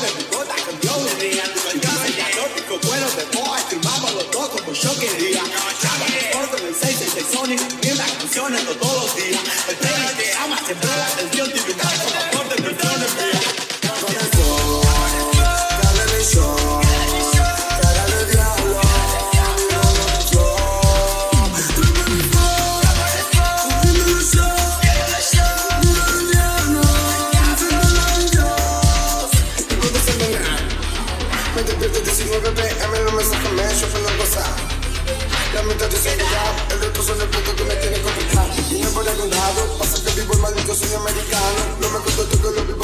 De mi gota cambió un día. Canciones de exótico, cuero de boa, firmamos los dos como yo quería. Llama corto en el 666 Sonic, mientras canciones todos los días. El resto son el punto que me tiene complicado. Vine por algún lado, pasa que vivo el maldito sueño americano. No me contesto que lo vivo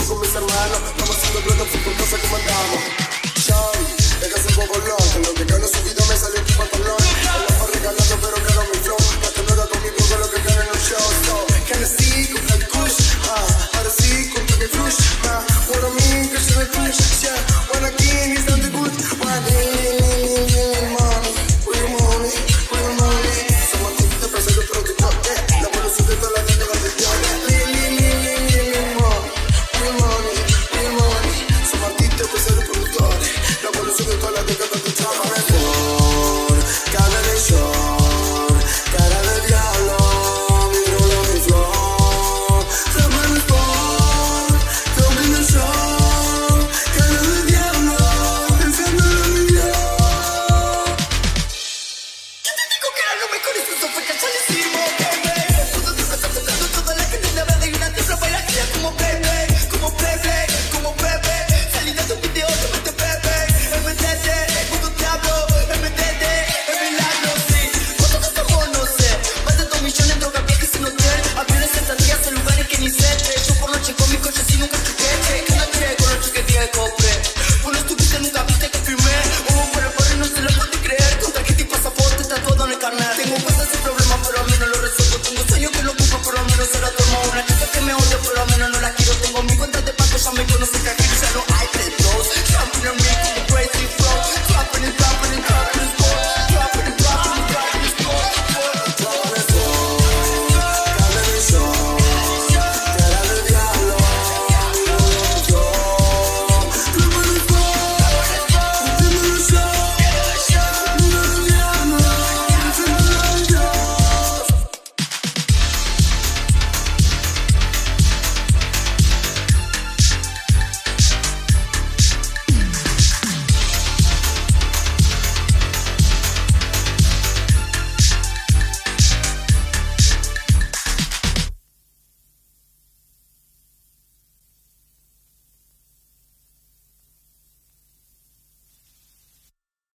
Say no, I